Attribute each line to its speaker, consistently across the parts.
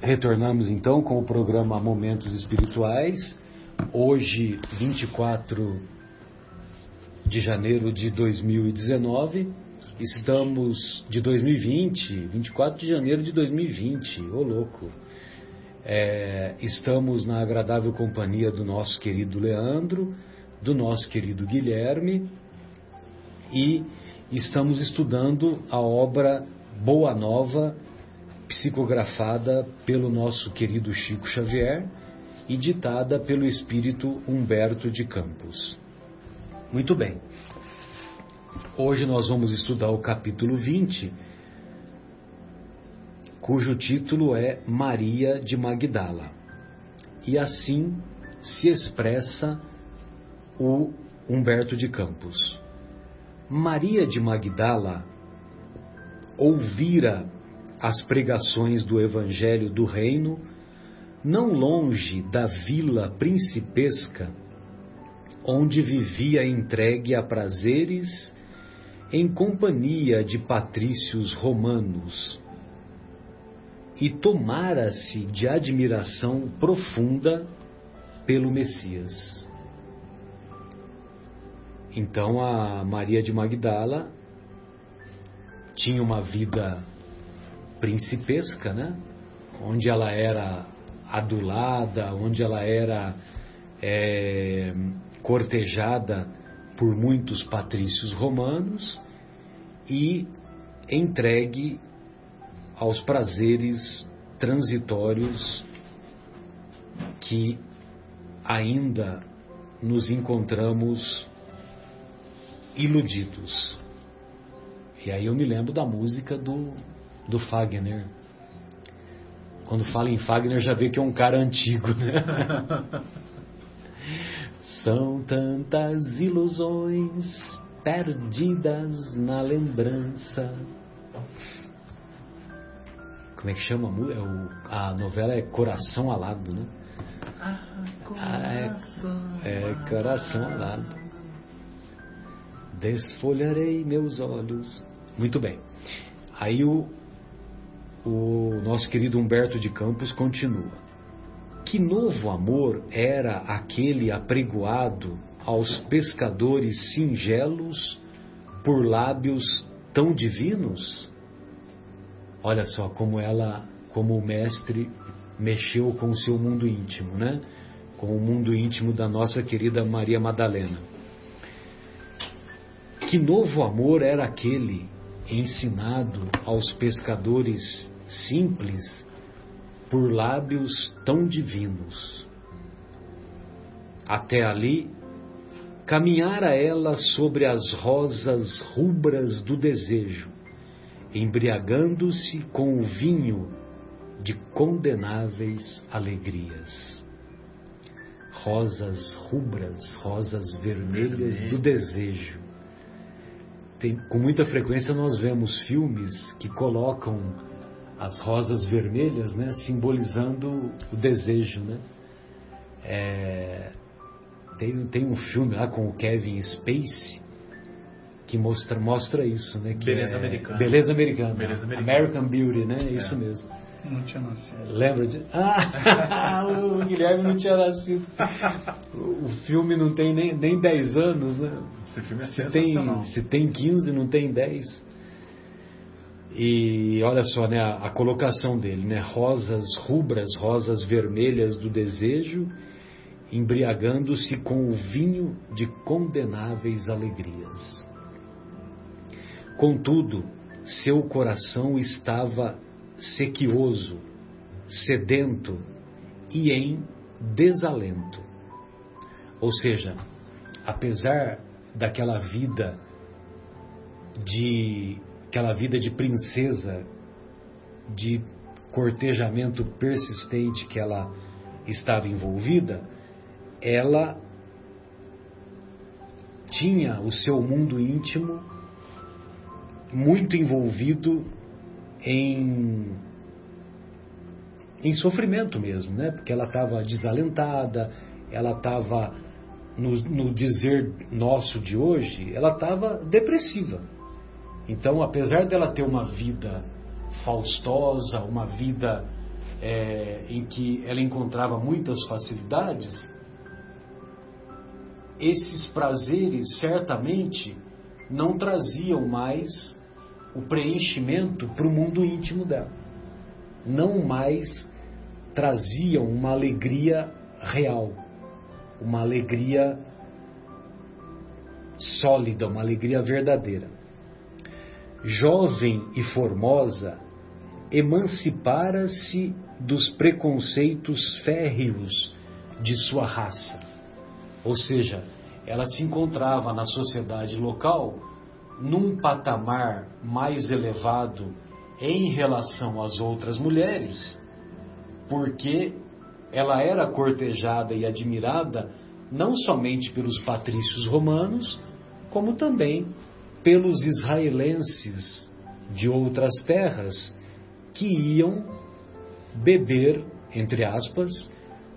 Speaker 1: Retornamos então com o programa Momentos Espirituais. Hoje, 24 de janeiro de 2019. Estamos de 2020, 24 de janeiro de 2020, ô louco. É, estamos na agradável companhia do nosso querido Leandro, do nosso querido Guilherme e estamos estudando a obra Boa Nova, psicografada pelo nosso querido Chico Xavier e ditada pelo espírito Humberto de Campos. Muito bem. Hoje nós vamos estudar o capítulo 20, cujo título é Maria de Magdala. E assim se expressa o Humberto de Campos. Maria de Magdala ouvira as pregações do Evangelho do Reino, não longe da vila principesca, onde vivia entregue a prazeres em companhia de patrícios romanos, e tomara-se de admiração profunda pelo Messias. Então a Maria de Magdala tinha uma vida principesca, né? Onde ela era adulada, onde ela era é, cortejada por muitos patrícios romanos e entregue aos prazeres transitórios que ainda nos encontramos iludidos. E aí eu me lembro da música do, do Fagner. Quando fala em Fagner já vê que é um cara antigo, né? São tantas ilusões perdidas na lembrança. Como é que chama a, é o, a novela? É Coração Alado, né?
Speaker 2: Ah, coração
Speaker 1: é, é Coração Alado. Desfolharei meus olhos. Muito bem. Aí o, o nosso querido Humberto de Campos continua. Que novo amor era aquele apregoado aos pescadores singelos por lábios tão divinos? Olha só como ela, como o mestre mexeu com o seu mundo íntimo, né? Com o mundo íntimo da nossa querida Maria Madalena. Que novo amor era aquele ensinado aos pescadores simples por lábios tão divinos. Até ali, caminhara ela sobre as rosas rubras do desejo, embriagando-se com o vinho de condenáveis alegrias. Rosas rubras, rosas vermelhas do desejo tem, com muita frequência nós vemos filmes que colocam as rosas vermelhas, né, simbolizando o desejo, né? É, tem, tem um filme lá com o Kevin Spacey que mostra, mostra isso, né? Que
Speaker 2: Beleza
Speaker 1: é,
Speaker 2: Americana.
Speaker 1: Beleza Americana.
Speaker 2: Beleza Americana.
Speaker 1: American Beauty, né?
Speaker 2: É.
Speaker 1: Isso mesmo.
Speaker 3: Não tinha nascido.
Speaker 1: Lembra de. Ah! o Guilherme não tinha nascido. O filme não tem nem, nem 10 anos, né?
Speaker 2: Esse filme é
Speaker 1: Se tem,
Speaker 2: sensacional.
Speaker 1: se tem 15, não tem 10. E olha só, né, a, a colocação dele, né? Rosas rubras, rosas vermelhas do desejo, embriagando-se com o vinho de condenáveis alegrias. Contudo, seu coração estava sequioso, sedento e em desalento. Ou seja, apesar daquela vida de aquela vida de princesa, de cortejamento persistente que ela estava envolvida, ela tinha o seu mundo íntimo muito envolvido em em sofrimento mesmo, né? Porque ela estava desalentada, ela estava no, no dizer nosso de hoje, ela estava depressiva. Então, apesar dela ter uma vida faustosa, uma vida é, em que ela encontrava muitas facilidades, esses prazeres certamente não traziam mais o preenchimento para o mundo íntimo dela. Não mais traziam uma alegria real, uma alegria sólida, uma alegria verdadeira. Jovem e formosa, emancipara-se dos preconceitos férreos de sua raça. Ou seja, ela se encontrava na sociedade local num patamar mais elevado em relação às outras mulheres, porque ela era cortejada e admirada não somente pelos patrícios romanos, como também pelos israelenses de outras terras que iam beber, entre aspas,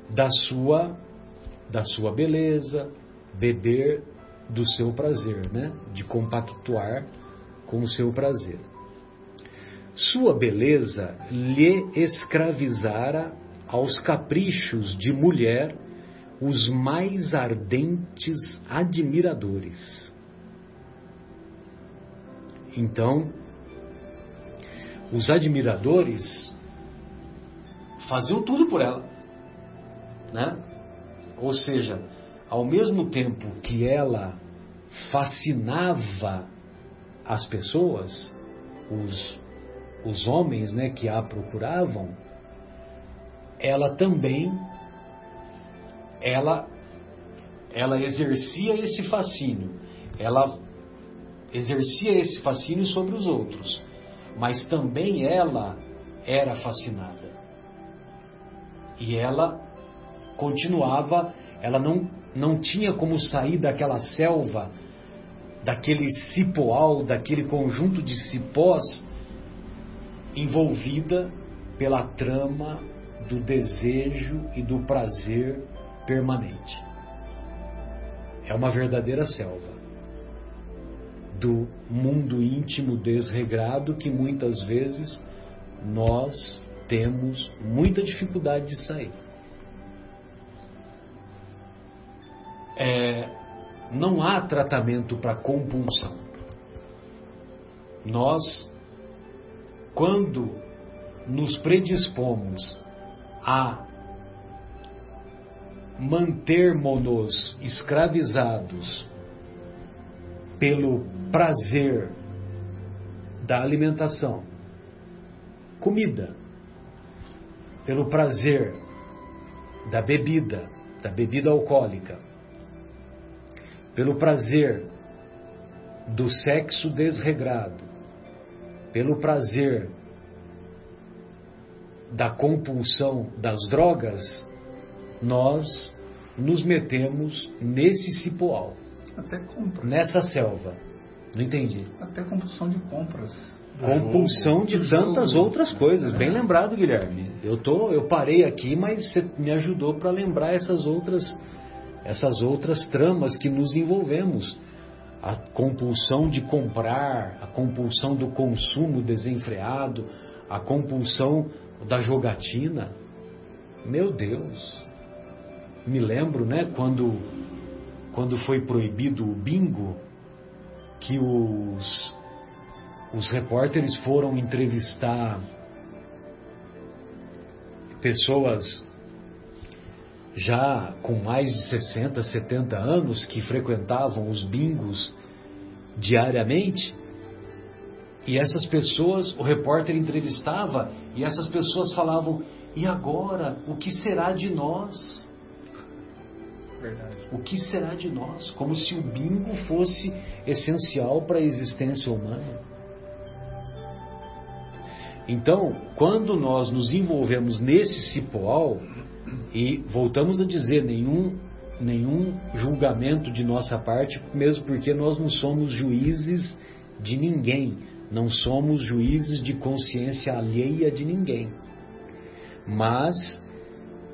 Speaker 1: da sua da sua beleza, beber do seu prazer, né? De compactuar com o seu prazer. Sua beleza lhe escravizara aos caprichos de mulher os mais ardentes admiradores. Então, os admiradores faziam tudo por ela, né? Ou seja, ao mesmo tempo que ela fascinava as pessoas, os, os homens, né, que a procuravam, ela também ela ela exercia esse fascínio. Ela exercia esse fascínio sobre os outros, mas também ela era fascinada. E ela continuava, ela não, não tinha como sair daquela selva, daquele cipoal, daquele conjunto de cipós, envolvida pela trama do desejo e do prazer permanente. É uma verdadeira selva do mundo íntimo desregrado que muitas vezes nós temos muita dificuldade de sair. É, não há tratamento para compulsão. Nós, quando nos predispomos a mantermos-nos escravizados pelo prazer da alimentação, comida, pelo prazer da bebida, da bebida alcoólica, pelo prazer do sexo desregrado, pelo prazer da compulsão das drogas, nós nos metemos nesse cipoal. Nessa selva. Não entendi.
Speaker 2: Até compulsão de compras.
Speaker 1: Compulsão de tantas outras coisas. Bem lembrado, Guilherme. Eu tô, eu parei aqui, mas você me ajudou para lembrar essas outras, essas outras tramas que nos envolvemos. A compulsão de comprar, a compulsão do consumo desenfreado, a compulsão da jogatina. Meu Deus. Me lembro, né, quando quando foi proibido o bingo, que os, os repórteres foram entrevistar pessoas já com mais de 60, 70 anos que frequentavam os bingos diariamente. E essas pessoas, o repórter entrevistava e essas pessoas falavam: e agora? O que será de nós?
Speaker 2: Verdade.
Speaker 1: O que será de nós? Como se o bingo fosse essencial para a existência humana. Então, quando nós nos envolvemos nesse cipoal, e voltamos a dizer, nenhum, nenhum julgamento de nossa parte, mesmo porque nós não somos juízes de ninguém, não somos juízes de consciência alheia de ninguém. Mas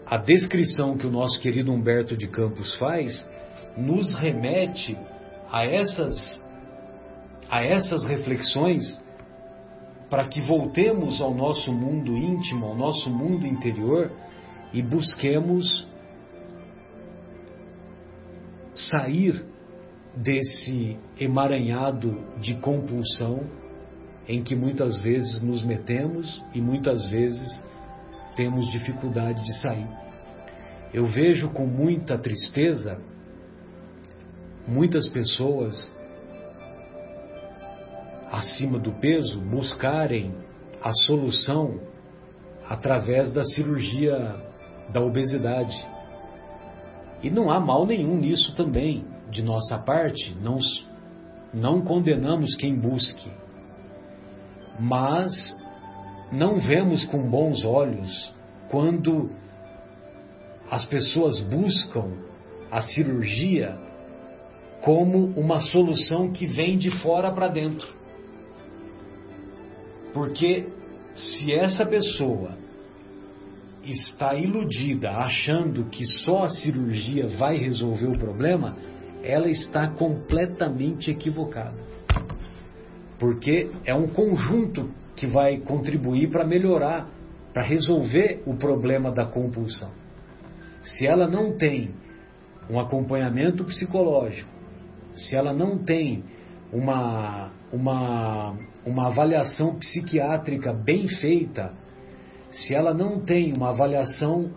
Speaker 1: a descrição que o nosso querido Humberto de Campos faz nos remete a essas a essas reflexões para que voltemos ao nosso mundo íntimo, ao nosso mundo interior e busquemos sair desse emaranhado de compulsão em que muitas vezes nos metemos e muitas vezes temos dificuldade de sair. Eu vejo com muita tristeza muitas pessoas acima do peso buscarem a solução através da cirurgia da obesidade. E não há mal nenhum nisso também, de nossa parte, não, não condenamos quem busque, mas não vemos com bons olhos quando as pessoas buscam a cirurgia como uma solução que vem de fora para dentro. Porque se essa pessoa está iludida, achando que só a cirurgia vai resolver o problema, ela está completamente equivocada. Porque é um conjunto que vai contribuir para melhorar, para resolver o problema da compulsão. Se ela não tem um acompanhamento psicológico, se ela não tem uma, uma, uma avaliação psiquiátrica bem feita, se ela não tem uma avaliação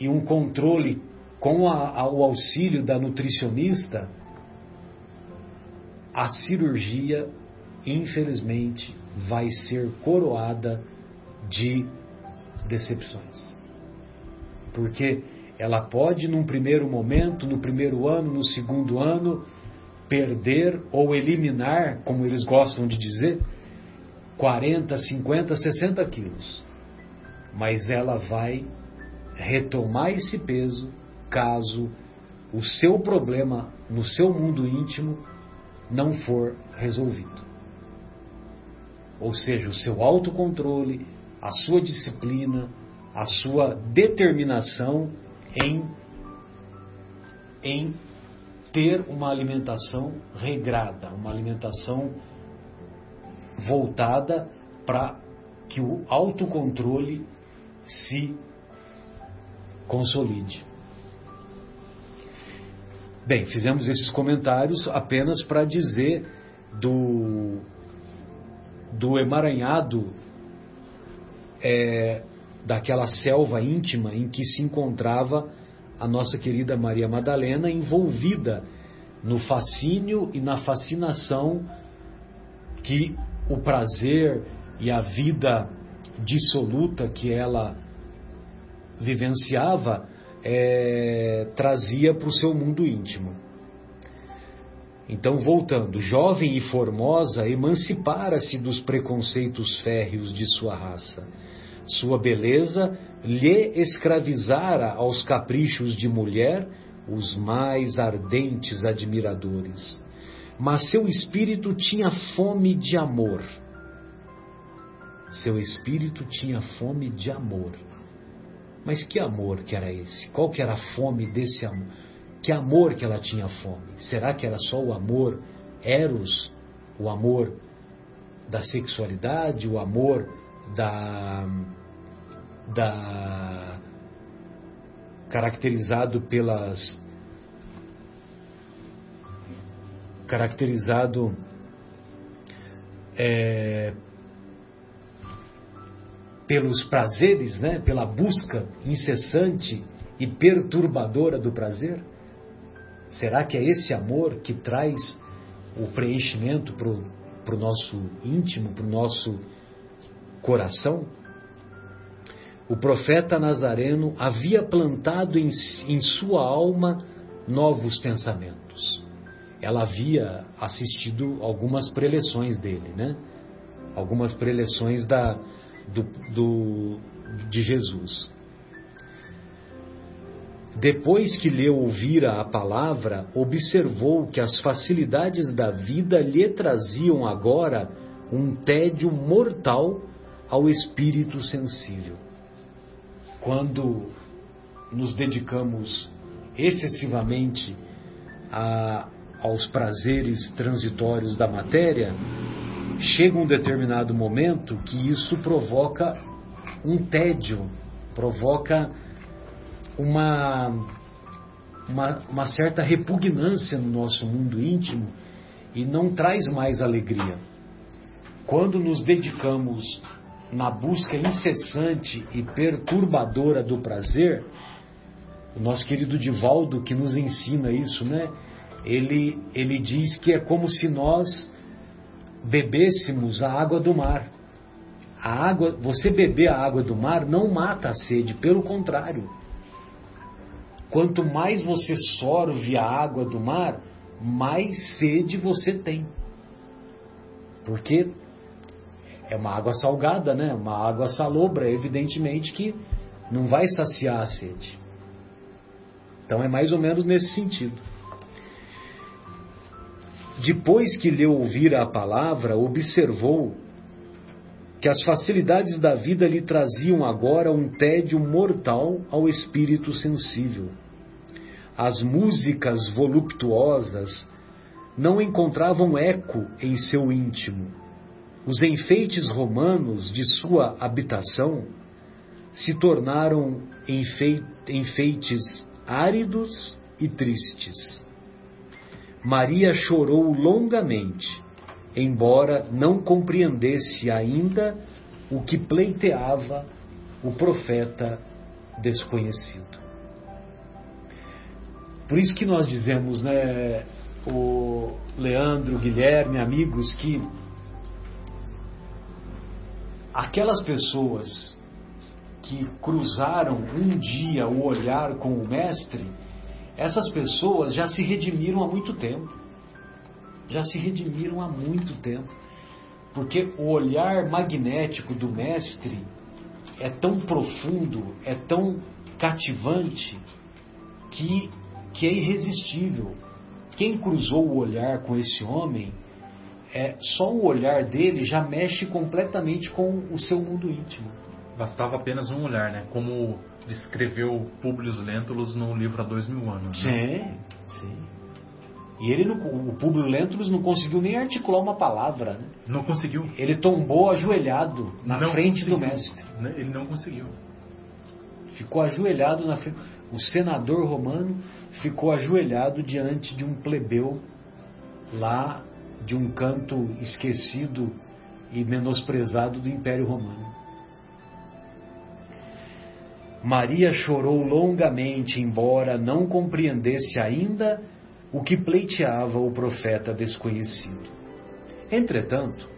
Speaker 1: e um controle com a, a, o auxílio da nutricionista, a cirurgia, infelizmente, vai ser coroada de decepções. Porque ela pode, num primeiro momento, no primeiro ano, no segundo ano, perder ou eliminar, como eles gostam de dizer, 40, 50, 60 quilos. Mas ela vai retomar esse peso caso o seu problema no seu mundo íntimo não for resolvido. Ou seja, o seu autocontrole, a sua disciplina, a sua determinação em, em ter uma alimentação regrada, uma alimentação voltada para que o autocontrole se consolide. Bem, fizemos esses comentários apenas para dizer do, do emaranhado é, daquela selva íntima em que se encontrava a nossa querida Maria Madalena envolvida no fascínio e na fascinação que o prazer e a vida dissoluta que ela vivenciava é, trazia para o seu mundo íntimo. Então, voltando, jovem e formosa, emancipara-se dos preconceitos férreos de sua raça. Sua beleza lhe escravizara aos caprichos de mulher os mais ardentes admiradores. Mas seu espírito tinha fome de amor. Seu espírito tinha fome de amor. Mas que amor que era esse? Qual que era a fome desse amor? Que amor que ela tinha fome? Será que era só o amor eros, o amor da sexualidade, o amor da da caracterizado pelas caracterizado é, pelos prazeres, né? pela busca incessante e perturbadora do prazer? Será que é esse amor que traz o preenchimento para o nosso íntimo, para o nosso coração? O profeta Nazareno havia plantado em, em sua alma novos pensamentos. Ela havia assistido algumas preleções dele, né? Algumas preleções da, do, do, de Jesus. Depois que lhe ouvira a palavra, observou que as facilidades da vida lhe traziam agora um tédio mortal ao espírito sensível. Quando nos dedicamos excessivamente a, aos prazeres transitórios da matéria, chega um determinado momento que isso provoca um tédio, provoca uma, uma, uma certa repugnância no nosso mundo íntimo e não traz mais alegria. Quando nos dedicamos na busca incessante e perturbadora do prazer, o nosso querido Divaldo que nos ensina isso, né? Ele, ele diz que é como se nós bebêssemos a água do mar. A água, você beber a água do mar não mata a sede, pelo contrário. Quanto mais você sorve a água do mar, mais sede você tem. Porque é uma água salgada, né? Uma água salobra, evidentemente que não vai saciar a sede. Então é mais ou menos nesse sentido. Depois que lhe ouvira a palavra, observou que as facilidades da vida lhe traziam agora um tédio mortal ao espírito sensível. As músicas voluptuosas não encontravam eco em seu íntimo. Os enfeites romanos de sua habitação se tornaram enfeites áridos e tristes. Maria chorou longamente, embora não compreendesse ainda o que pleiteava o profeta desconhecido. Por isso que nós dizemos, né, o Leandro, Guilherme, amigos, que aquelas pessoas que cruzaram um dia o olhar com o Mestre, essas pessoas já se redimiram há muito tempo. Já se redimiram há muito tempo. Porque o olhar magnético do Mestre é tão profundo, é tão cativante, que, que é irresistível. Quem cruzou o olhar com esse homem, é, só o olhar dele já mexe completamente com o seu mundo íntimo.
Speaker 3: Bastava apenas um olhar, né? Como descreveu Publius Lentulus no livro Há Dois Mil Anos.
Speaker 1: Né? Sim, sim. E ele, o Publius Lentulus não conseguiu nem articular uma palavra, né?
Speaker 3: Não conseguiu.
Speaker 1: Ele tombou ajoelhado na
Speaker 3: não
Speaker 1: frente
Speaker 3: conseguiu.
Speaker 1: do mestre.
Speaker 3: Né? Ele não conseguiu.
Speaker 1: Ficou ajoelhado na frente. O senador romano ficou ajoelhado diante de um plebeu lá de um canto esquecido e menosprezado do Império Romano. Maria chorou longamente, embora não compreendesse ainda o que pleiteava o profeta desconhecido. Entretanto,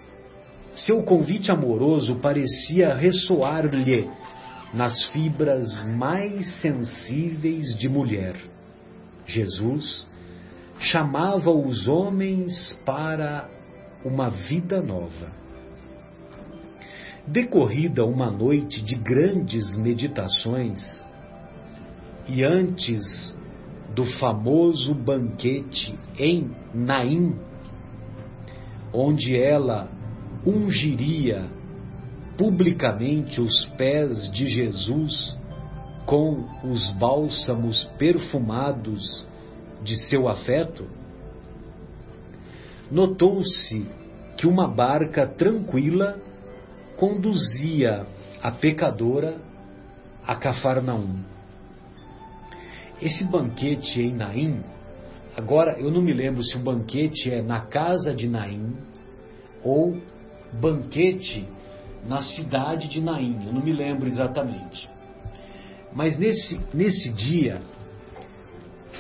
Speaker 1: seu convite amoroso parecia ressoar-lhe nas fibras mais sensíveis de mulher. Jesus chamava os homens para uma vida nova. Decorrida uma noite de grandes meditações, e antes do famoso banquete em Naim, onde ela ungiria publicamente os pés de Jesus com os bálsamos perfumados de seu afeto, notou-se que uma barca tranquila conduzia a pecadora a Cafarnaum. Esse banquete em Naim, agora eu não me lembro se o banquete é na casa de Naim ou banquete na cidade de Naim, eu não me lembro exatamente. Mas nesse, nesse dia,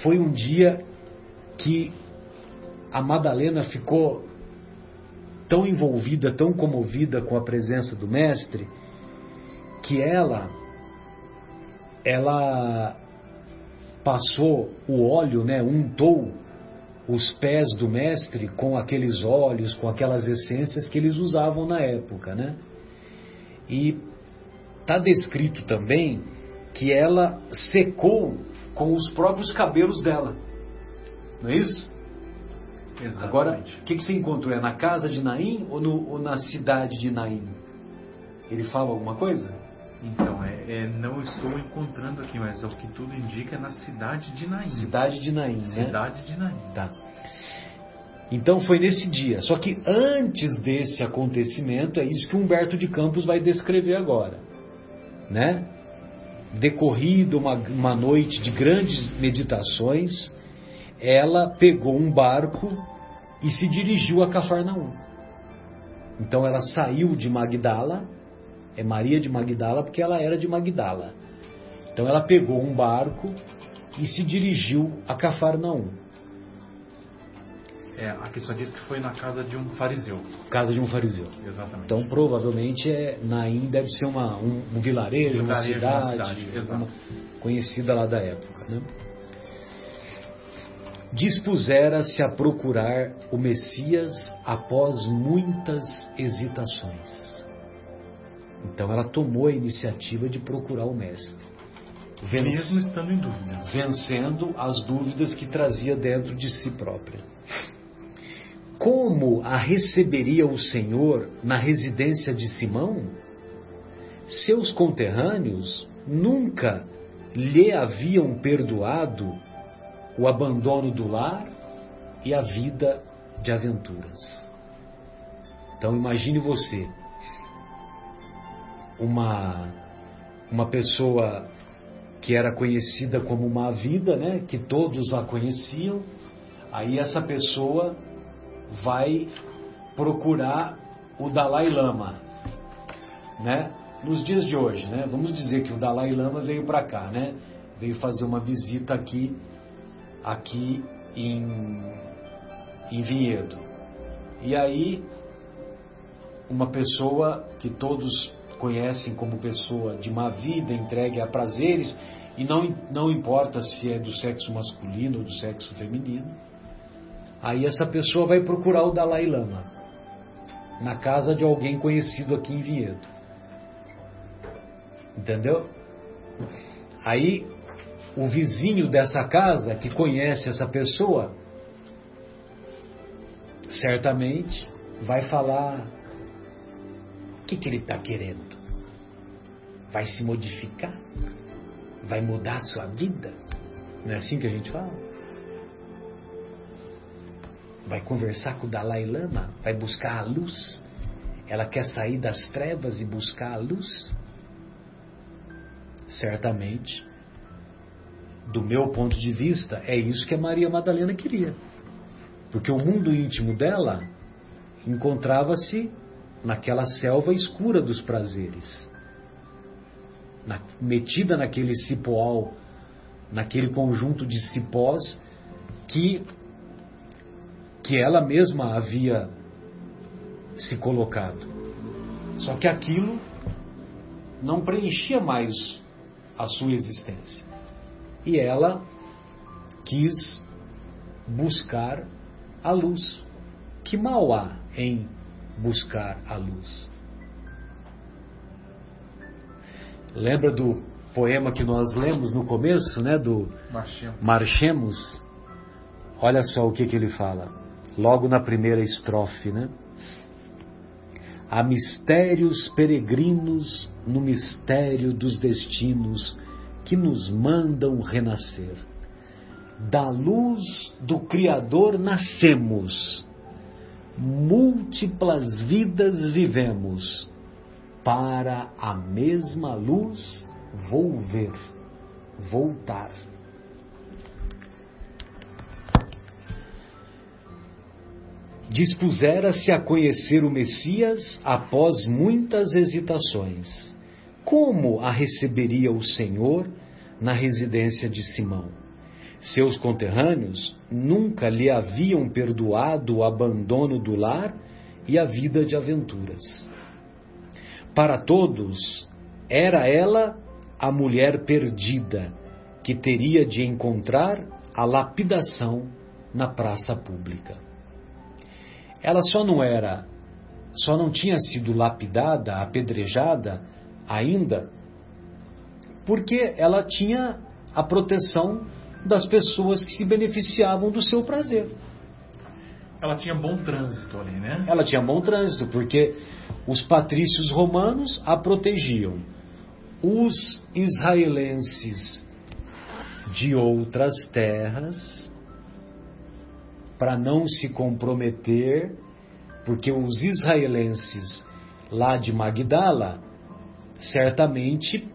Speaker 1: foi um dia que a Madalena ficou tão envolvida, tão comovida com a presença do mestre, que ela ela passou o óleo, né, untou os pés do mestre com aqueles óleos, com aquelas essências que eles usavam na época, né? E está descrito também que ela secou com os próprios cabelos dela. Não é isso?
Speaker 3: Exatamente.
Speaker 1: Agora, o que, que você encontrou? É na casa de Naim ou, no, ou na cidade de Naim? Ele fala alguma coisa?
Speaker 3: Então, é, é, não estou encontrando aqui, mas o que tudo indica é na cidade de Naim.
Speaker 1: Cidade de Naim, né?
Speaker 3: Cidade de Naim.
Speaker 1: Tá. Então foi nesse dia. Só que antes desse acontecimento, é isso que Humberto de Campos vai descrever agora. Né? Decorrido uma, uma noite de grandes meditações, ela pegou um barco e se dirigiu a Cafarnaum. Então ela saiu de Magdala, é Maria de Magdala porque ela era de Magdala. Então ela pegou um barco e se dirigiu a Cafarnaum.
Speaker 3: É, aqui só diz que foi na casa de um fariseu.
Speaker 1: Casa de um fariseu.
Speaker 3: Exatamente.
Speaker 1: Então provavelmente é, Naim deve ser uma, um, um vilarejo, uma
Speaker 3: Vilarejo, uma
Speaker 1: cidade,
Speaker 3: cidade,
Speaker 1: uma- conhecida lá da época. Né? Dispusera-se a procurar o Messias após muitas hesitações. Então ela tomou a iniciativa de procurar o Mestre. Venc-
Speaker 3: Mesmo estando em dúvida.
Speaker 1: vencendo as dúvidas que trazia dentro de si própria. Como a receberia o Senhor na residência de Simão? Seus conterrâneos nunca lhe haviam perdoado o abandono do lar e a vida de aventuras. Então imagine você, uma, uma pessoa que era conhecida como uma vida, né, que todos a conheciam, aí essa pessoa vai procurar o Dalai Lama, né? Nos dias de hoje, né? Vamos dizer que o Dalai Lama veio para cá, né? Veio fazer uma visita aqui, aqui em, em Vinhedo. E aí uma pessoa que todos conhecem como pessoa de má vida, entregue a prazeres, e não, não importa se é do sexo masculino ou do sexo feminino, aí essa pessoa vai procurar o Dalai Lama na casa de alguém conhecido aqui em Vinhedo. Entendeu? Aí o vizinho dessa casa que conhece essa pessoa certamente vai falar que, que ele está querendo? Vai se modificar? Vai mudar a sua vida? Não é assim que a gente fala? Vai conversar com o Dalai Lama? Vai buscar a luz? Ela quer sair das trevas e buscar a luz? Certamente, do meu ponto de vista, é isso que a Maria Madalena queria. Porque o mundo íntimo dela encontrava-se naquela selva escura dos prazeres, na, metida naquele cipoal, naquele conjunto de cipós que, que ela mesma havia se colocado. Só que aquilo não preenchia mais a sua existência. E ela quis buscar a luz. Que mal há em buscar a luz? Lembra do poema que nós lemos no começo, né, do
Speaker 3: Marchemos.
Speaker 1: Marchemos? Olha só o que, que ele fala, logo na primeira estrofe, né? Há mistérios peregrinos no mistério dos destinos que nos mandam renascer. Da luz do Criador nascemos, múltiplas vidas vivemos, para a mesma luz volver, voltar. dispusera-se a conhecer o Messias após muitas hesitações. Como a receberia o Senhor na residência de Simão? Seus conterrâneos nunca lhe haviam perdoado o abandono do lar e a vida de aventuras. Para todos, era ela a mulher perdida que teria de encontrar a lapidação na praça pública ela só não era, só não tinha sido lapidada, apedrejada ainda, porque ela tinha a proteção das pessoas que se beneficiavam do seu prazer.
Speaker 3: Ela tinha bom trânsito ali, né?
Speaker 1: Ela tinha bom trânsito, porque os patrícios romanos a protegiam. Os israelenses de outras terras para não se comprometer, porque os israelenses lá de Magdala, certamente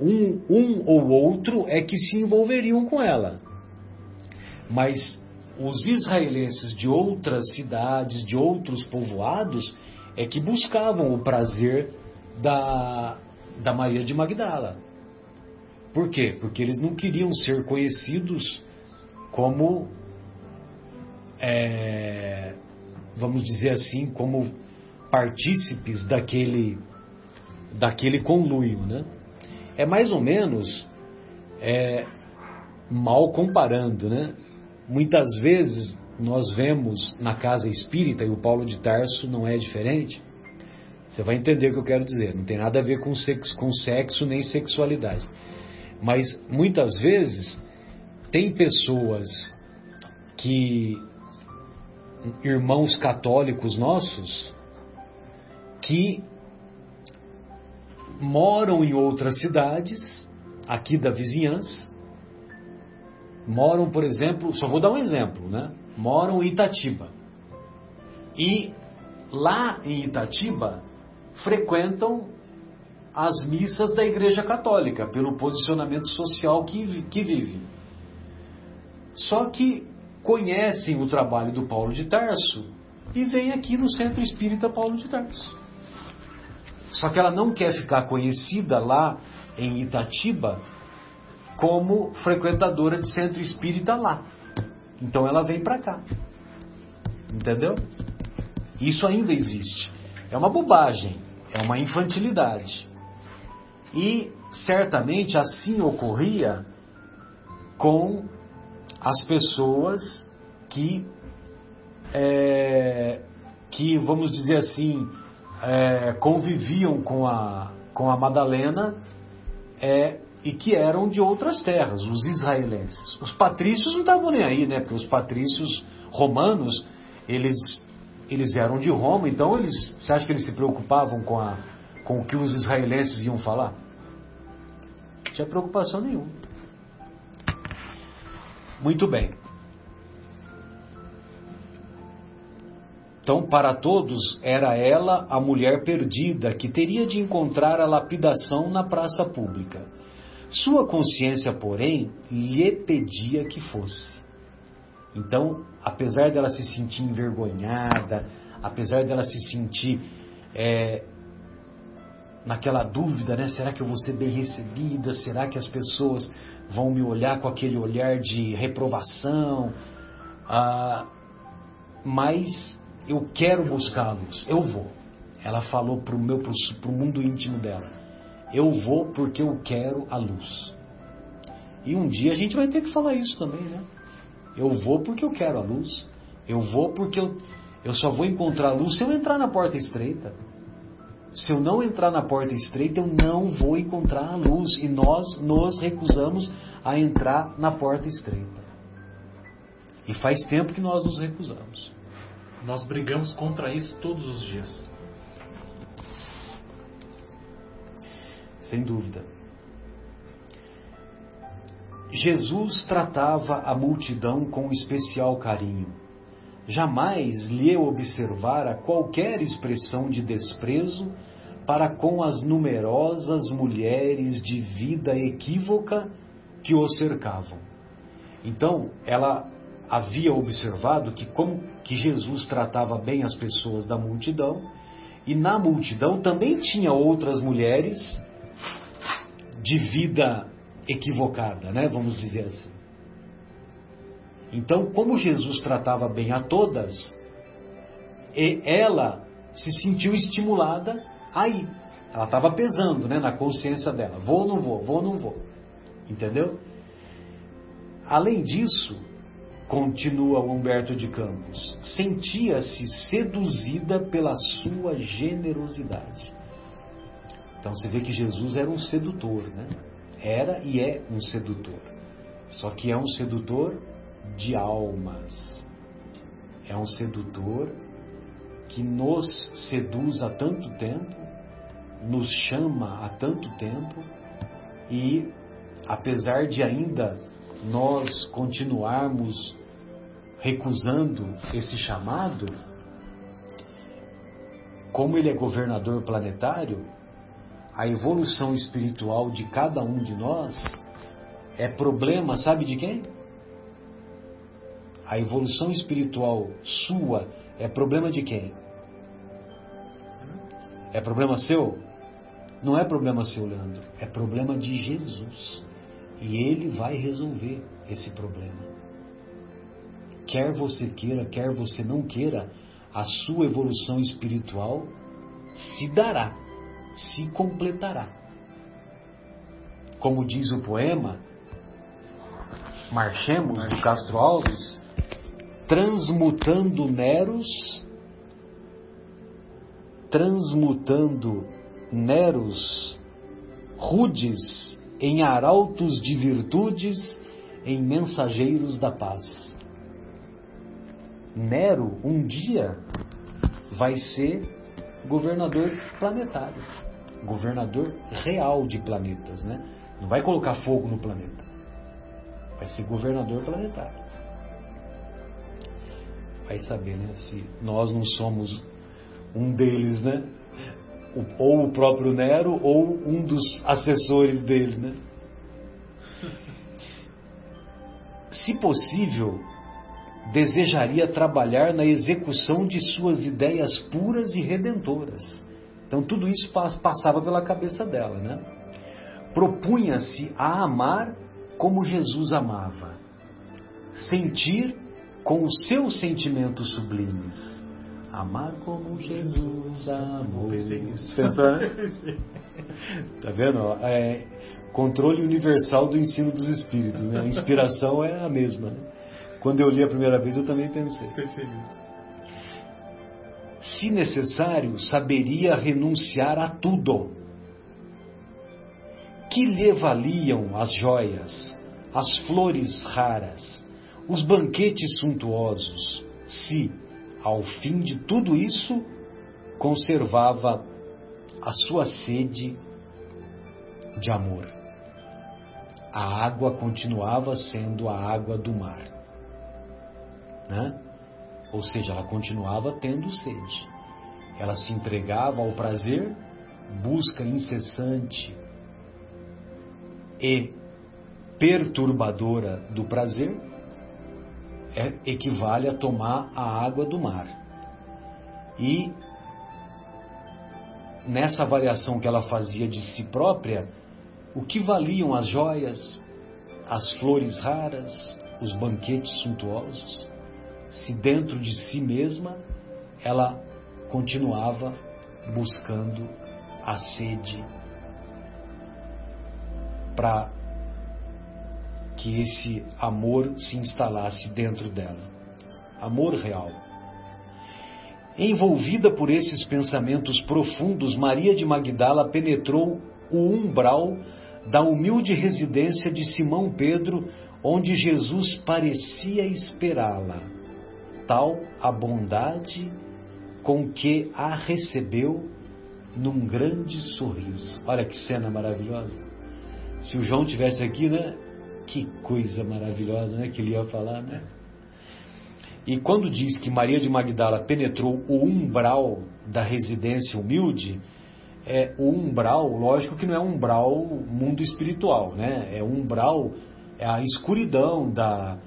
Speaker 1: um, um ou outro é que se envolveriam com ela. Mas os israelenses de outras cidades, de outros povoados, é que buscavam o prazer da, da Maria de Magdala. Por quê? Porque eles não queriam ser conhecidos como, é, vamos dizer assim, como partícipes daquele, daquele conluio, né? É mais ou menos, é, mal comparando, né? Muitas vezes nós vemos na casa espírita, e o Paulo de Tarso não é diferente, você vai entender o que eu quero dizer, não tem nada a ver com sexo, com sexo nem sexualidade. Mas muitas vezes tem pessoas que, irmãos católicos nossos, que moram em outras cidades, aqui da vizinhança, moram, por exemplo, só vou dar um exemplo, né? Moram em Itatiba. E lá em Itatiba frequentam as missas da Igreja Católica, pelo posicionamento social que, que vive. Só que conhecem o trabalho do Paulo de Tarso e vêm aqui no Centro Espírita Paulo de Tarso. Só que ela não quer ficar conhecida lá em Itatiba como frequentadora de centro espírita lá. Então ela vem para cá. Entendeu? Isso ainda existe. É uma bobagem, é uma infantilidade. E certamente assim ocorria com as pessoas que, é, que vamos dizer assim, é, conviviam com a, com a Madalena é, e que eram de outras terras, os israelenses. Os patrícios não estavam nem aí, né? Porque os patrícios romanos, eles, eles eram de Roma, então eles, você acha que eles se preocupavam com, a, com o que os israelenses iam falar? Não tinha preocupação nenhuma. Muito bem. Então, para todos, era ela a mulher perdida que teria de encontrar a lapidação na praça pública. Sua consciência, porém, lhe pedia que fosse. Então, apesar dela se sentir envergonhada, apesar dela se sentir é, naquela dúvida, né? Será que eu vou ser bem recebida? Será que as pessoas vão me olhar com aquele olhar de reprovação? Ah, mas eu quero luz, eu vou. Ela falou para o meu pro mundo íntimo dela. Eu vou porque eu quero a luz. E um dia a gente vai ter que falar isso também, né? Eu vou porque eu quero a luz. Eu vou porque eu, eu só vou encontrar a luz se eu entrar na porta estreita. Se eu não entrar na porta estreita, eu não vou encontrar a luz. E nós nos recusamos a entrar na porta estreita. E faz tempo que nós nos recusamos.
Speaker 3: Nós brigamos contra isso todos os dias.
Speaker 1: Sem dúvida. Jesus tratava a multidão com especial carinho. Jamais lhe observara qualquer expressão de desprezo para com as numerosas mulheres de vida equívoca que o cercavam. Então, ela havia observado que como que Jesus tratava bem as pessoas da multidão, e na multidão também tinha outras mulheres de vida equivocada, né? Vamos dizer assim. Então, como Jesus tratava bem a todas, ela se sentiu estimulada aí. Ela estava pesando, né, na consciência dela. Vou ou não vou? Vou ou não vou? Entendeu? Além disso, continua Humberto de Campos, sentia-se seduzida pela sua generosidade. Então você vê que Jesus era um sedutor, né? Era e é um sedutor. Só que é um sedutor de almas. É um sedutor que nos seduz há tanto tempo, nos chama há tanto tempo e apesar de ainda nós continuarmos recusando esse chamado, como ele é governador planetário, a evolução espiritual de cada um de nós é problema, sabe de quem? A evolução espiritual sua é problema de quem? É problema seu? Não é problema seu, Leandro. É problema de Jesus. E ele vai resolver esse problema. Quer você queira, quer você não queira, a sua evolução espiritual se dará, se completará. Como diz o poema, Marchemos, do Castro Alves, transmutando Neros, transmutando Neros rudes em arautos de virtudes, em mensageiros da paz. Nero, um dia, vai ser governador planetário, governador real de planetas, né? Não vai colocar fogo no planeta, vai ser governador planetário. Vai saber, né? Se nós não somos um deles, né? Ou o próprio Nero ou um dos assessores dele, né? Se possível, desejaria trabalhar na execução de suas ideias puras e redentoras. Então tudo isso passava pela cabeça dela, né? Propunha-se a amar como Jesus amava, sentir com os seus sentimentos sublimes, amar como Jesus amou. Pensou, né? Tá vendo? É, controle universal do ensino dos espíritos, né? A inspiração é a mesma. Né? Quando eu li a primeira vez, eu também pensei. Se necessário, saberia renunciar a tudo. Que lhe valiam as joias, as flores raras, os banquetes suntuosos, se, ao fim de tudo isso, conservava a sua sede de amor. A água continuava sendo a água do mar né? Ou seja, ela continuava tendo sede. Ela se entregava ao prazer, busca incessante e perturbadora do prazer, é, equivale a tomar a água do mar. E nessa avaliação que ela fazia de si própria, o que valiam as joias, as flores raras, os banquetes suntuosos? Se dentro de si mesma ela continuava buscando a sede para que esse amor se instalasse dentro dela. Amor real. Envolvida por esses pensamentos profundos, Maria de Magdala penetrou o umbral da humilde residência de Simão Pedro, onde Jesus parecia esperá-la tal a bondade com que a recebeu num grande sorriso. Olha que cena maravilhosa. Se o João tivesse aqui, né? Que coisa maravilhosa, né? Que ele ia falar, né? E quando diz que Maria de Magdala penetrou o umbral da residência humilde, é o umbral, lógico que não é umbral mundo espiritual, né? É umbral, é a escuridão da,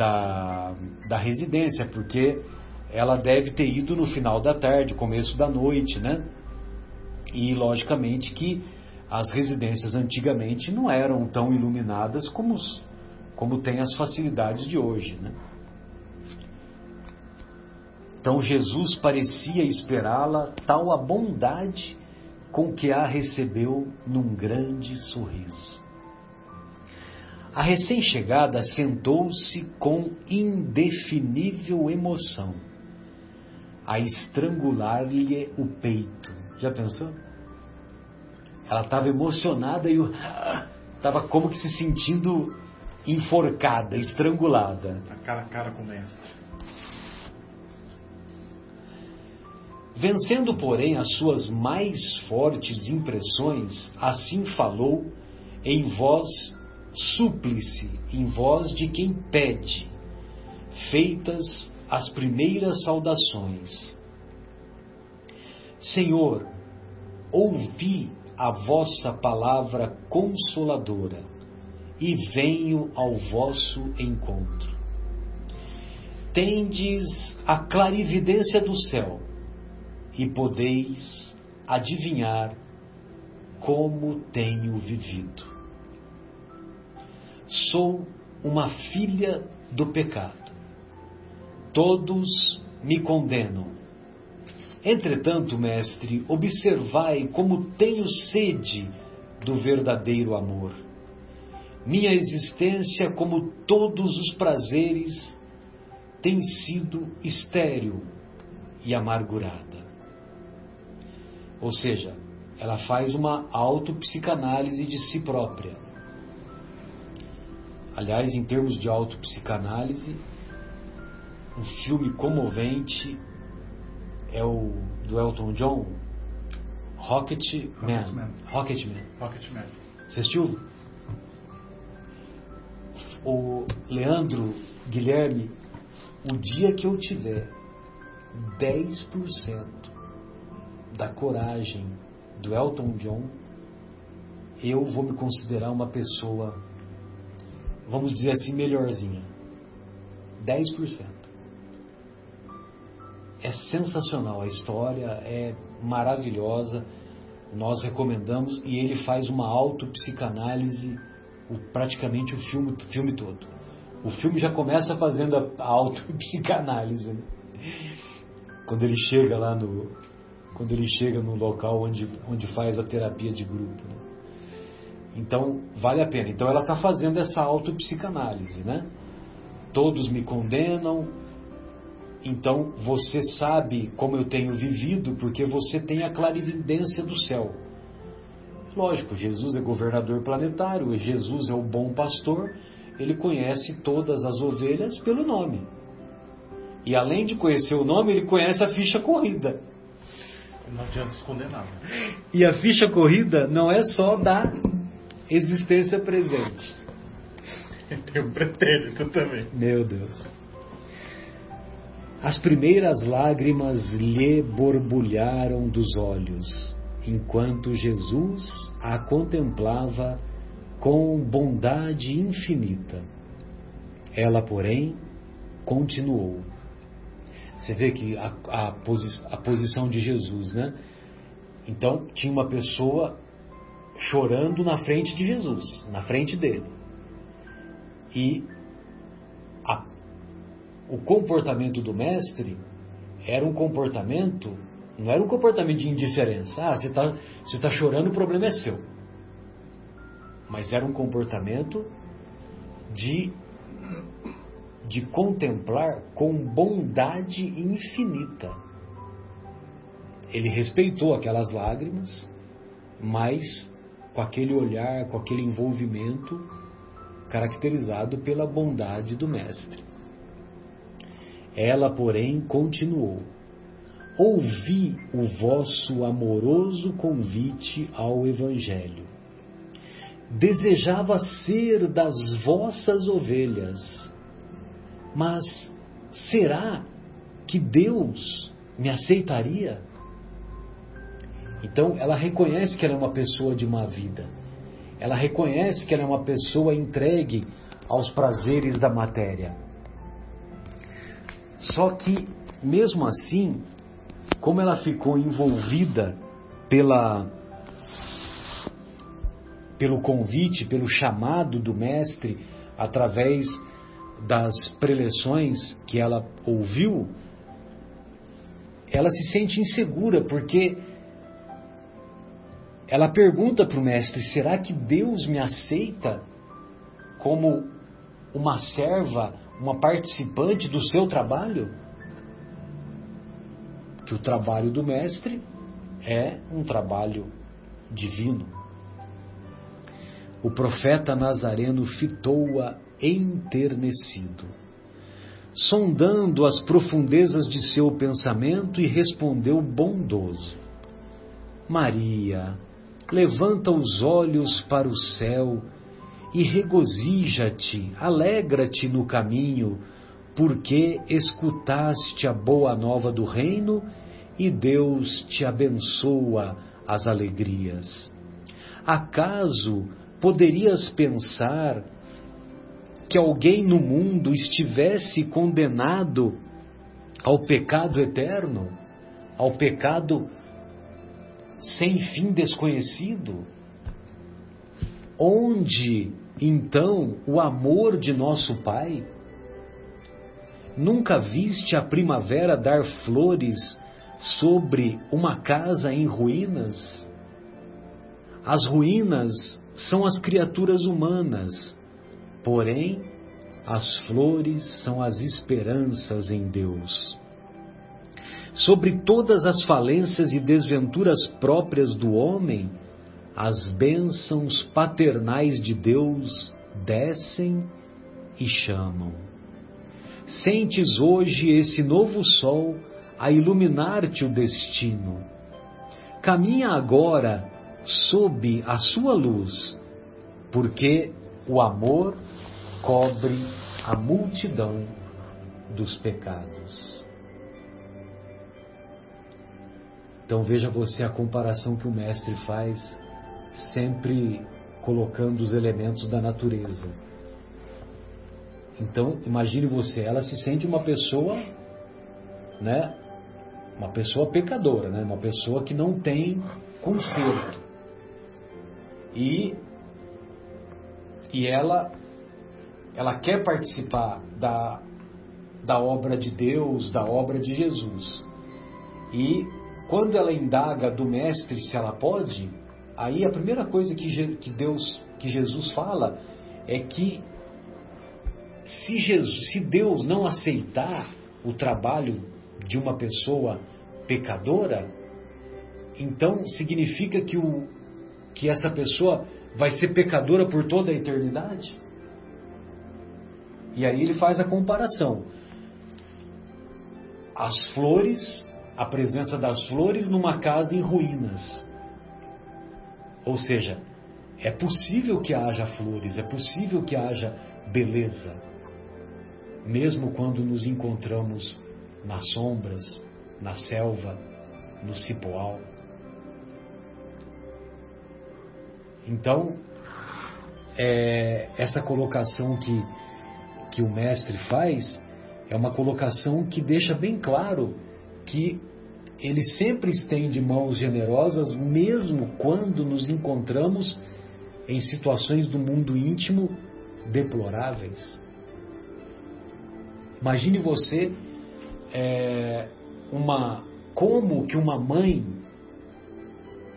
Speaker 1: da, da residência, porque ela deve ter ido no final da tarde, começo da noite, né? E logicamente que as residências antigamente não eram tão iluminadas como, como tem as facilidades de hoje, né? Então Jesus parecia esperá-la tal a bondade com que a recebeu num grande sorriso. A recém-chegada sentou-se com indefinível emoção, a estrangular-lhe o peito. Já pensou? Ela estava emocionada e estava como que se sentindo enforcada, estrangulada.
Speaker 3: A cara a cara com o mestre.
Speaker 1: Vencendo, porém, as suas mais fortes impressões, assim falou em voz súplice em voz de quem pede, feitas as primeiras saudações. Senhor, ouvi a vossa palavra consoladora e venho ao vosso encontro. Tendes a clarividência do céu e podeis adivinhar como tenho vivido. Sou uma filha do pecado. Todos me condenam. Entretanto, mestre, observai como tenho sede do verdadeiro amor. Minha existência, como todos os prazeres, tem sido estéril e amargurada. Ou seja, ela faz uma autopsicanálise de si própria. Aliás, em termos de autopsicanálise, um filme comovente é o do Elton John, Rocket Man. Rocket Man.
Speaker 3: Rocket Man.
Speaker 1: Você assistiu? O Leandro Guilherme, o dia que eu tiver 10% da coragem do Elton John, eu vou me considerar uma pessoa, vamos dizer assim, melhorzinha. 10%. É sensacional, a história é maravilhosa, nós recomendamos e ele faz uma autopsicanálise o, praticamente o filme, o filme todo. O filme já começa fazendo a, a autopsicanálise. Né? Quando ele chega lá no, quando ele chega no local onde, onde faz a terapia de grupo. Né? Então, vale a pena. Então, ela está fazendo essa autopsicanálise, né? Todos me condenam, então você sabe como eu tenho vivido, porque você tem a clarividência do céu. Lógico, Jesus é governador planetário, Jesus é o bom pastor, ele conhece todas as ovelhas pelo nome. E além de conhecer o nome, ele conhece a ficha corrida.
Speaker 3: Não adianta esconder nada.
Speaker 1: E a ficha corrida não é só da existência presente.
Speaker 3: Tem um pretérito também.
Speaker 1: Meu Deus. As primeiras lágrimas lhe borbulharam dos olhos, enquanto Jesus a contemplava com bondade infinita. Ela, porém, continuou. Você vê que a, a, posi a posição de Jesus, né? Então, tinha uma pessoa chorando na frente de Jesus, na frente dele. E a, o comportamento do mestre era um comportamento, não era um comportamento de indiferença. Ah, você está tá chorando, o problema é seu. Mas era um comportamento de de contemplar com bondade infinita. Ele respeitou aquelas lágrimas, mas com aquele olhar, com aquele envolvimento caracterizado pela bondade do Mestre. Ela, porém, continuou: Ouvi o vosso amoroso convite ao Evangelho. Desejava ser das vossas ovelhas mas será que Deus me aceitaria? Então ela reconhece que ela é uma pessoa de má vida. Ela reconhece que ela é uma pessoa entregue aos prazeres da matéria. Só que, mesmo assim, como ela ficou envolvida pela pelo convite, pelo chamado do mestre através das preleções que ela ouviu, ela se sente insegura porque ela pergunta para o mestre: será que Deus me aceita como uma serva, uma participante do seu trabalho? Que o trabalho do mestre é um trabalho divino. O profeta Nazareno fitou-a enternecido, sondando as profundezas de seu pensamento e respondeu bondoso: Maria, levanta os olhos para o céu e regozija-te, alegra-te no caminho, porque escutaste a boa nova do reino e Deus te abençoa as alegrias. Acaso poderias pensar que alguém no mundo estivesse condenado ao pecado eterno, ao pecado sem fim desconhecido? Onde então o amor de nosso Pai? Nunca viste a primavera dar flores sobre uma casa em ruínas? As ruínas são as criaturas humanas, porém, as flores são as esperanças em Deus. Sobre todas as falências e desventuras próprias do homem, as bênçãos paternais de Deus descem e chamam. Sentes hoje esse novo sol a iluminar-te o destino. Caminha agora sob a sua luz, porque o amor cobre a multidão dos pecados. Então veja você a comparação que o mestre faz, sempre colocando os elementos da natureza. Então imagine você, ela se sente uma pessoa, né, uma pessoa pecadora, né, uma pessoa que não tem conserto. E e ela ela quer participar da da obra de Deus, da obra de Jesus. E quando ela indaga do mestre se ela pode, aí a primeira coisa que, que Deus, que Jesus fala é que se, Jesus, se Deus não aceitar o trabalho de uma pessoa pecadora, então significa que, o, que essa pessoa vai ser pecadora por toda a eternidade? E aí ele faz a comparação. As flores, a presença das flores numa casa em ruínas. Ou seja, é possível que haja flores, é possível que haja beleza, mesmo quando nos encontramos nas sombras, na selva, no cipoal. Então, é, essa colocação que, que o mestre faz é uma colocação que deixa bem claro que ele sempre estende mãos generosas, mesmo quando nos encontramos em situações do mundo íntimo deploráveis. Imagine você é, uma como que uma mãe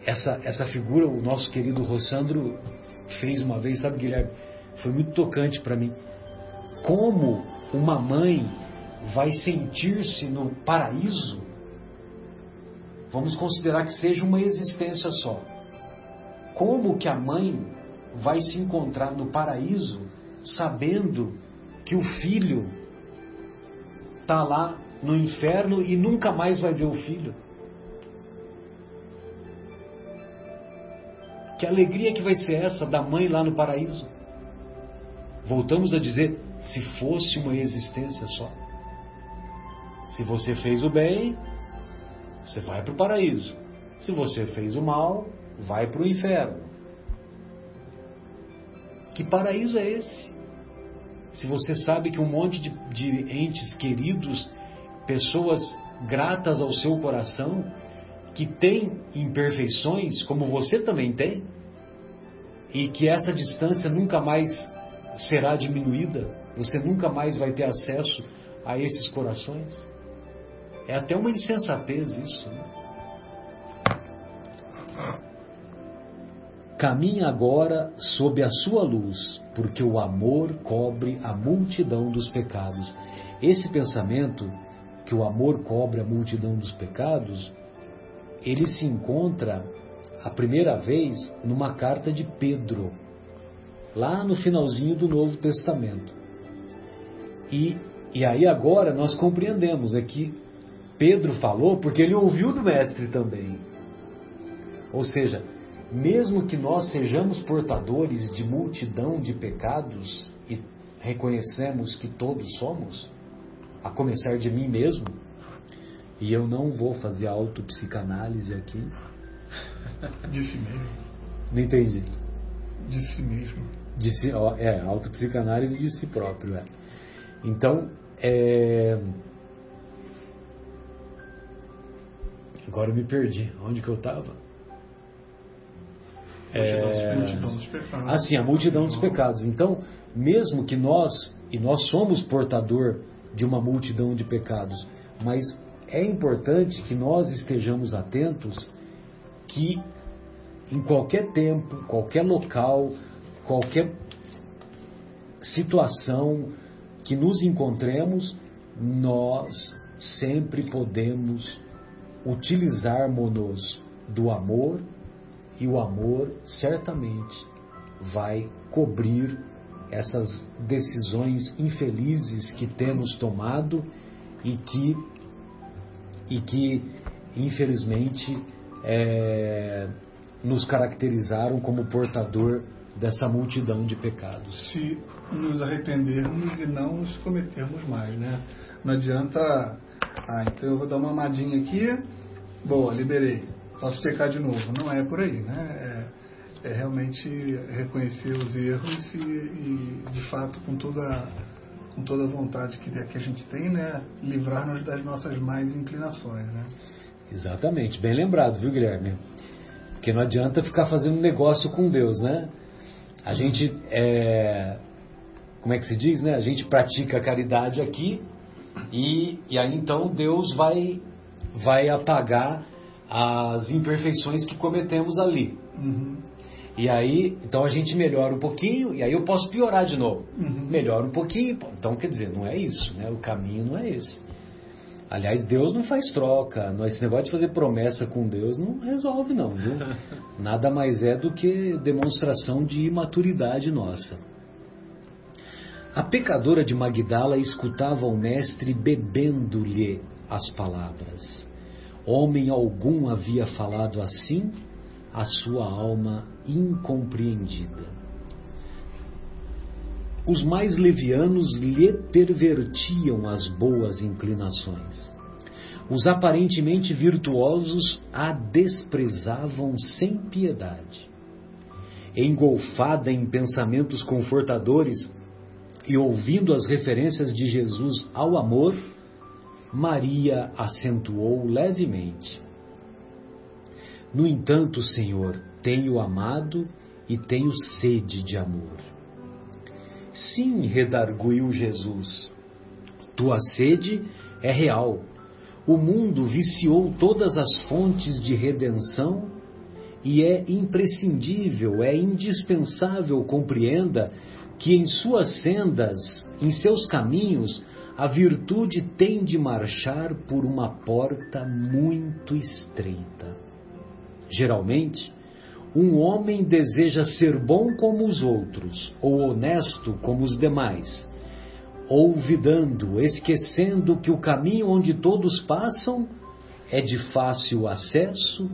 Speaker 1: essa essa figura o nosso querido Rossandro fez uma vez, sabe Guilherme, foi muito tocante para mim. Como uma mãe vai sentir-se no paraíso? Vamos considerar que seja uma existência só. Como que a mãe vai se encontrar no paraíso sabendo que o filho está lá no inferno e nunca mais vai ver o filho? Que alegria que vai ser essa da mãe lá no paraíso? Voltamos a dizer, se fosse uma existência só. Se você fez o bem, você vai para o paraíso. Se você fez o mal, vai para o inferno. Que paraíso é esse? Se você sabe que um monte de, de entes queridos, pessoas gratas ao seu coração, que têm imperfeições, como você também tem, e que essa distância nunca mais será diminuída, você nunca mais vai ter acesso a esses corações. É até uma insensatez isso. Né? Caminha agora sob a sua luz, porque o amor cobre a multidão dos pecados. Esse pensamento, que o amor cobre a multidão dos pecados, ele se encontra a primeira vez numa carta de Pedro, lá no finalzinho do Novo Testamento. E, e aí agora nós compreendemos, é que Pedro falou porque ele ouviu do Mestre também. Ou seja, mesmo que nós sejamos portadores de multidão de pecados, e reconhecemos que todos somos, a começar de mim mesmo, e eu não vou fazer autopsicanálise aqui.
Speaker 2: De si mesmo.
Speaker 1: Não entendi.
Speaker 2: De si mesmo.
Speaker 1: De si, ó, é, autopsicanálise de si próprio, é. Então, é... Agora eu me perdi. Onde que eu estava?
Speaker 2: É...
Speaker 1: Assim, a multidão dos pecados. Então, mesmo que nós, e nós somos portador de uma multidão de pecados, mas é importante que nós estejamos atentos que em qualquer tempo, qualquer local, qualquer situação que nos encontremos, nós sempre podemos utilizarmos-nos do amor e o amor certamente vai cobrir essas decisões infelizes que temos tomado e que, e que infelizmente, é, nos caracterizaram como portador dessa multidão de pecados.
Speaker 2: Se nos arrependermos e não os cometermos mais, né? Não adianta, ah, então eu vou dar uma amadinha aqui, boa, liberei, posso pecar de novo. Não é por aí, né? É, é realmente reconhecer os erros e, e, de fato, com toda com toda a vontade que, que a gente tem, né? Livrar-nos das nossas mais inclinações, né?
Speaker 1: Exatamente, bem lembrado, viu, Guilherme? Porque não adianta ficar fazendo negócio com Deus, né? A gente é, como é que se diz, né? A gente pratica a caridade aqui e, e aí então Deus vai vai apagar as imperfeições que cometemos ali.
Speaker 2: Uhum.
Speaker 1: E aí, então a gente melhora um pouquinho e aí eu posso piorar de novo.
Speaker 2: Uhum.
Speaker 1: Melhora um pouquinho, então quer dizer, não é isso, né? O caminho não é esse. Aliás, Deus não faz troca. Esse negócio de fazer promessa com Deus não resolve, não, viu? Nada mais é do que demonstração de imaturidade nossa. A pecadora de Magdala escutava o mestre bebendo-lhe as palavras. Homem algum havia falado assim, a sua alma incompreendida. Os mais levianos lhe pervertiam as boas inclinações. Os aparentemente virtuosos a desprezavam sem piedade. Engolfada em pensamentos confortadores, e ouvindo as referências de Jesus ao amor, Maria acentuou levemente: No entanto, Senhor, tenho amado e tenho sede de amor. Sim, redarguiu Jesus, tua sede é real. O mundo viciou todas as fontes de redenção e é imprescindível, é indispensável compreenda que em suas sendas, em seus caminhos, a virtude tem de marchar por uma porta muito estreita. Geralmente, um homem deseja ser bom como os outros, ou honesto como os demais, olvidando, esquecendo que o caminho onde todos passam é de fácil acesso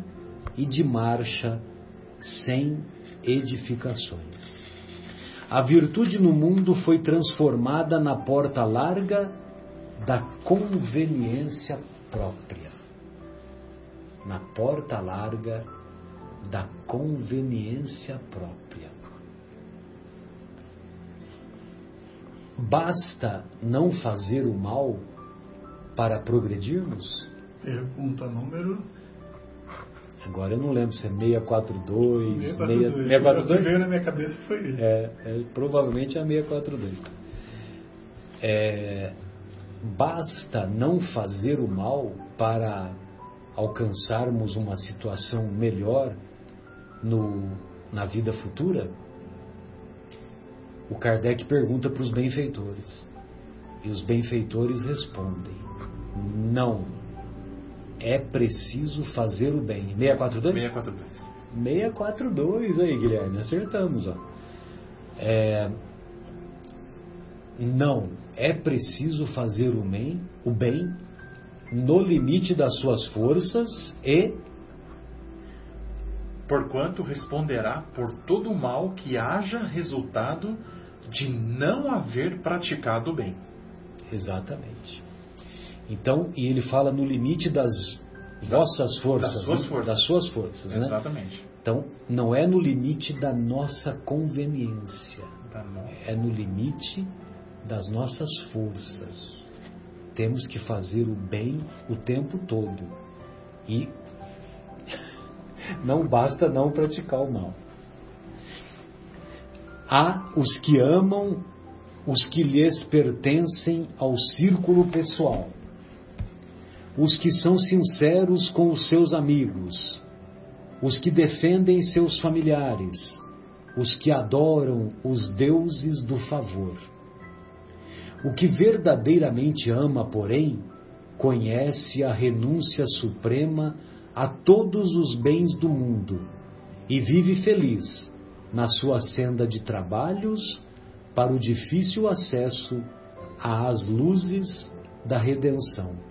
Speaker 1: e de marcha sem edificações. A virtude no mundo foi transformada na porta larga da conveniência própria. Na porta larga da conveniência própria. Basta não fazer o mal para progredirmos?
Speaker 2: Pergunta número
Speaker 1: Agora eu não lembro se é 642,
Speaker 2: 642. 642. O que veio na minha cabeça foi ele.
Speaker 1: É, é, provavelmente é a 642. É, basta não fazer o mal para alcançarmos uma situação melhor no, na vida futura? O Kardec pergunta para os benfeitores. E os benfeitores respondem: não é preciso fazer o bem. 642?
Speaker 3: 642.
Speaker 1: 642 aí, Guilherme. Acertamos, ó. É, não, é preciso fazer o bem, o bem no limite das suas forças e
Speaker 3: porquanto responderá por todo o mal que haja resultado de não haver praticado o bem.
Speaker 1: Exatamente. Então, e ele fala no limite das vossas forças,
Speaker 3: das suas
Speaker 1: né?
Speaker 3: forças.
Speaker 1: das suas forças, né?
Speaker 3: Exatamente.
Speaker 1: Então, não é no limite da nossa conveniência,
Speaker 3: bom.
Speaker 1: é no limite das nossas forças. Temos que fazer o bem o tempo todo. E não basta não praticar o mal. Há os que amam os que lhes pertencem ao círculo pessoal, os que são sinceros com os seus amigos, os que defendem seus familiares, os que adoram os deuses do favor. O que verdadeiramente ama, porém, conhece a renúncia suprema a todos os bens do mundo e vive feliz na sua senda de trabalhos para o difícil acesso às luzes da redenção.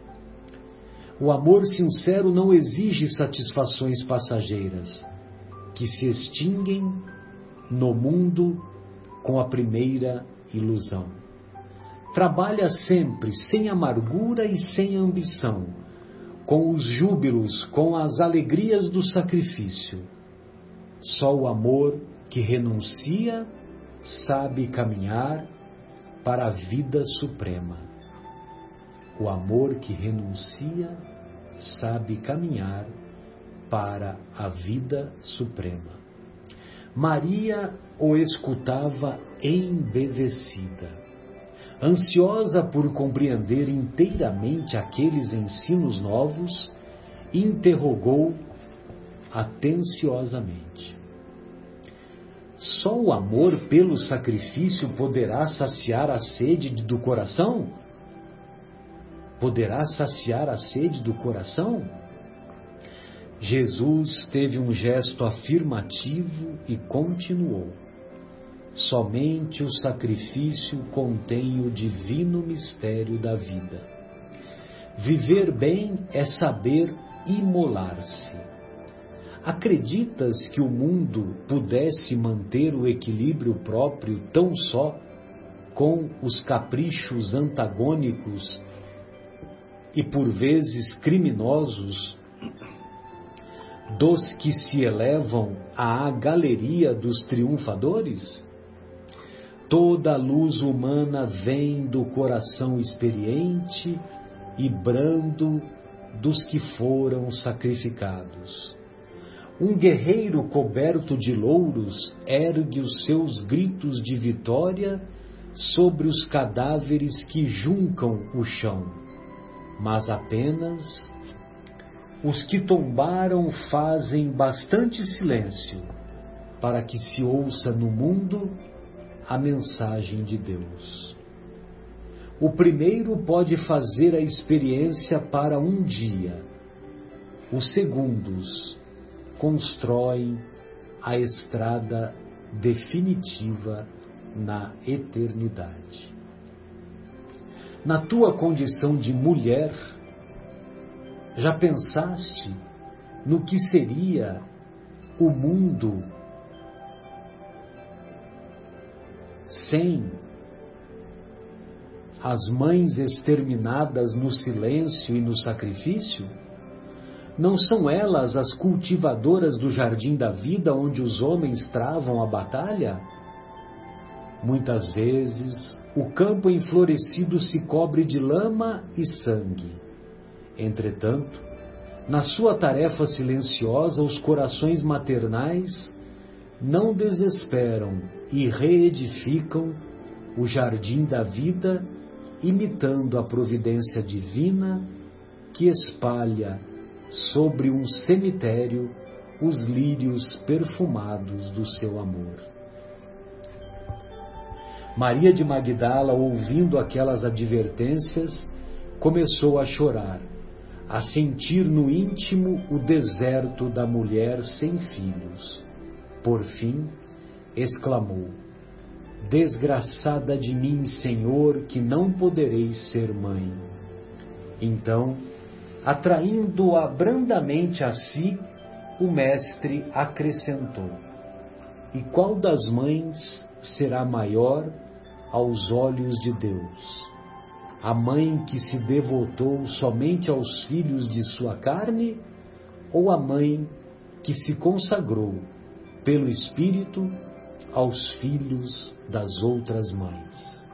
Speaker 1: O amor sincero não exige satisfações passageiras que se extinguem no mundo com a primeira ilusão. Trabalha sempre sem amargura e sem ambição, com os júbilos, com as alegrias do sacrifício. Só o amor que renuncia sabe caminhar para a vida suprema. O amor que renuncia sabe caminhar para a vida suprema. Maria o escutava embevecida, ansiosa por compreender inteiramente aqueles ensinos novos, interrogou atenciosamente. Só o amor pelo sacrifício poderá saciar a sede do coração? Poderá saciar a sede do coração? Jesus teve um gesto afirmativo e continuou: Somente o sacrifício contém o divino mistério da vida. Viver bem é saber imolar-se. Acreditas que o mundo pudesse manter o equilíbrio próprio tão só com os caprichos antagônicos e por vezes criminosos dos que se elevam à galeria dos triunfadores? Toda a luz humana vem do coração experiente e brando dos que foram sacrificados. Um guerreiro coberto de louros ergue os seus gritos de vitória sobre os cadáveres que juncam o chão, mas apenas os que tombaram fazem bastante silêncio para que se ouça no mundo a mensagem de Deus. O primeiro pode fazer a experiência para um dia, os segundos constroem a estrada definitiva na eternidade. Na tua condição de mulher, já pensaste no que seria o mundo sem as mães exterminadas no silêncio e no sacrifício? Não são elas as cultivadoras do jardim da vida onde os homens travam a batalha? Muitas vezes o campo enflorescido se cobre de lama e sangue. Entretanto, na sua tarefa silenciosa, os corações maternais não desesperam e reedificam o jardim da vida, imitando a providência divina que espalha sobre um cemitério os lírios perfumados do seu amor. Maria de Magdala, ouvindo aquelas advertências, começou a chorar, a sentir no íntimo o deserto da mulher sem filhos. Por fim, exclamou: Desgraçada de mim, Senhor, que não poderei ser mãe. Então, atraindo-a brandamente a si, o Mestre acrescentou: E qual das mães será maior aos olhos de Deus? A mãe que se devotou somente aos filhos de sua carne ou a mãe que se consagrou pelo Espírito aos filhos das outras mães?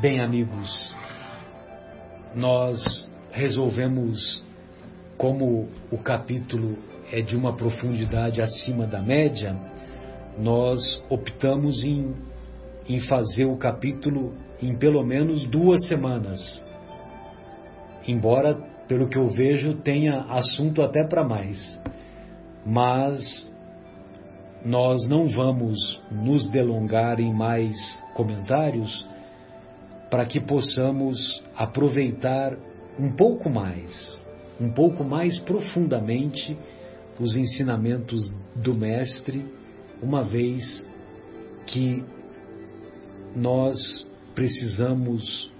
Speaker 1: Bem, amigos, nós resolvemos, como o capítulo é de uma profundidade acima da média, nós optamos em, em fazer o capítulo em pelo menos duas semanas. Embora, pelo que eu vejo, tenha assunto até para mais. Mas nós não vamos nos delongar em mais comentários para que possamos aproveitar um pouco mais, um pouco mais profundamente os ensinamentos do Mestre, uma vez que nós precisamos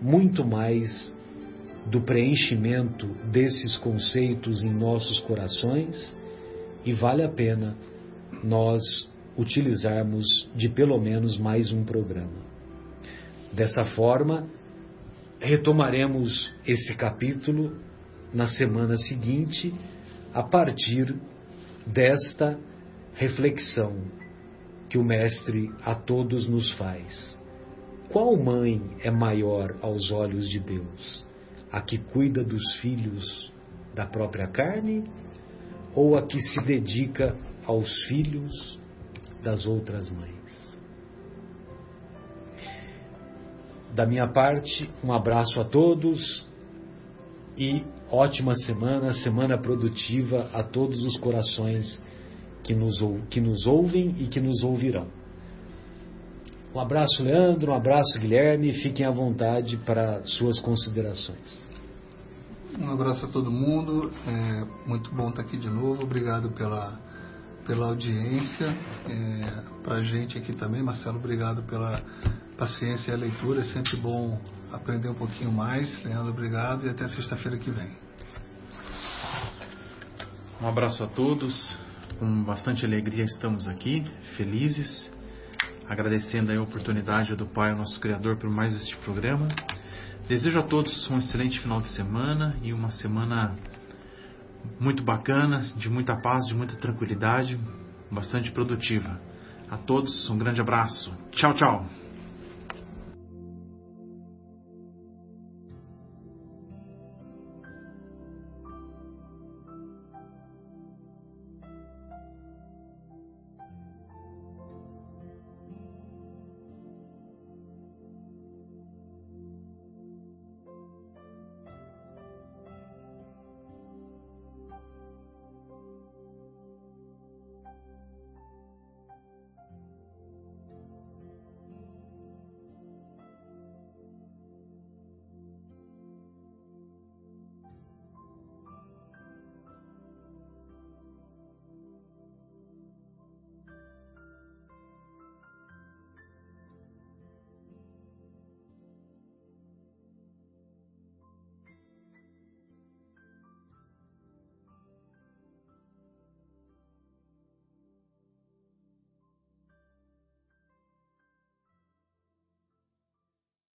Speaker 1: muito mais do preenchimento desses conceitos em nossos corações e vale a pena nós utilizarmos de pelo menos mais um programa. Dessa forma, retomaremos esse capítulo na semana seguinte, a partir desta reflexão que o Mestre a todos nos faz. Qual mãe é maior aos olhos de Deus? A que cuida dos filhos da própria carne ou a que se dedica aos filhos das outras mães? Da minha parte, um abraço a todos e ótima semana, semana produtiva a todos os corações que nos, que nos ouvem e que nos ouvirão. Um abraço, Leandro, um abraço, Guilherme, fiquem à vontade para suas considerações.
Speaker 2: Um abraço a todo mundo, é muito bom estar aqui de novo, obrigado pela, pela audiência, é, para a gente aqui também, Marcelo, obrigado pela paciência e a leitura. É sempre bom aprender um pouquinho mais. Leandro, obrigado e até sexta-feira que vem.
Speaker 3: Um abraço a todos. Com bastante alegria estamos aqui, felizes, agradecendo a oportunidade do Pai, nosso Criador, por mais este programa. Desejo a todos um excelente final de semana e uma semana muito bacana, de muita paz, de muita tranquilidade, bastante produtiva. A todos um grande abraço. Tchau, tchau.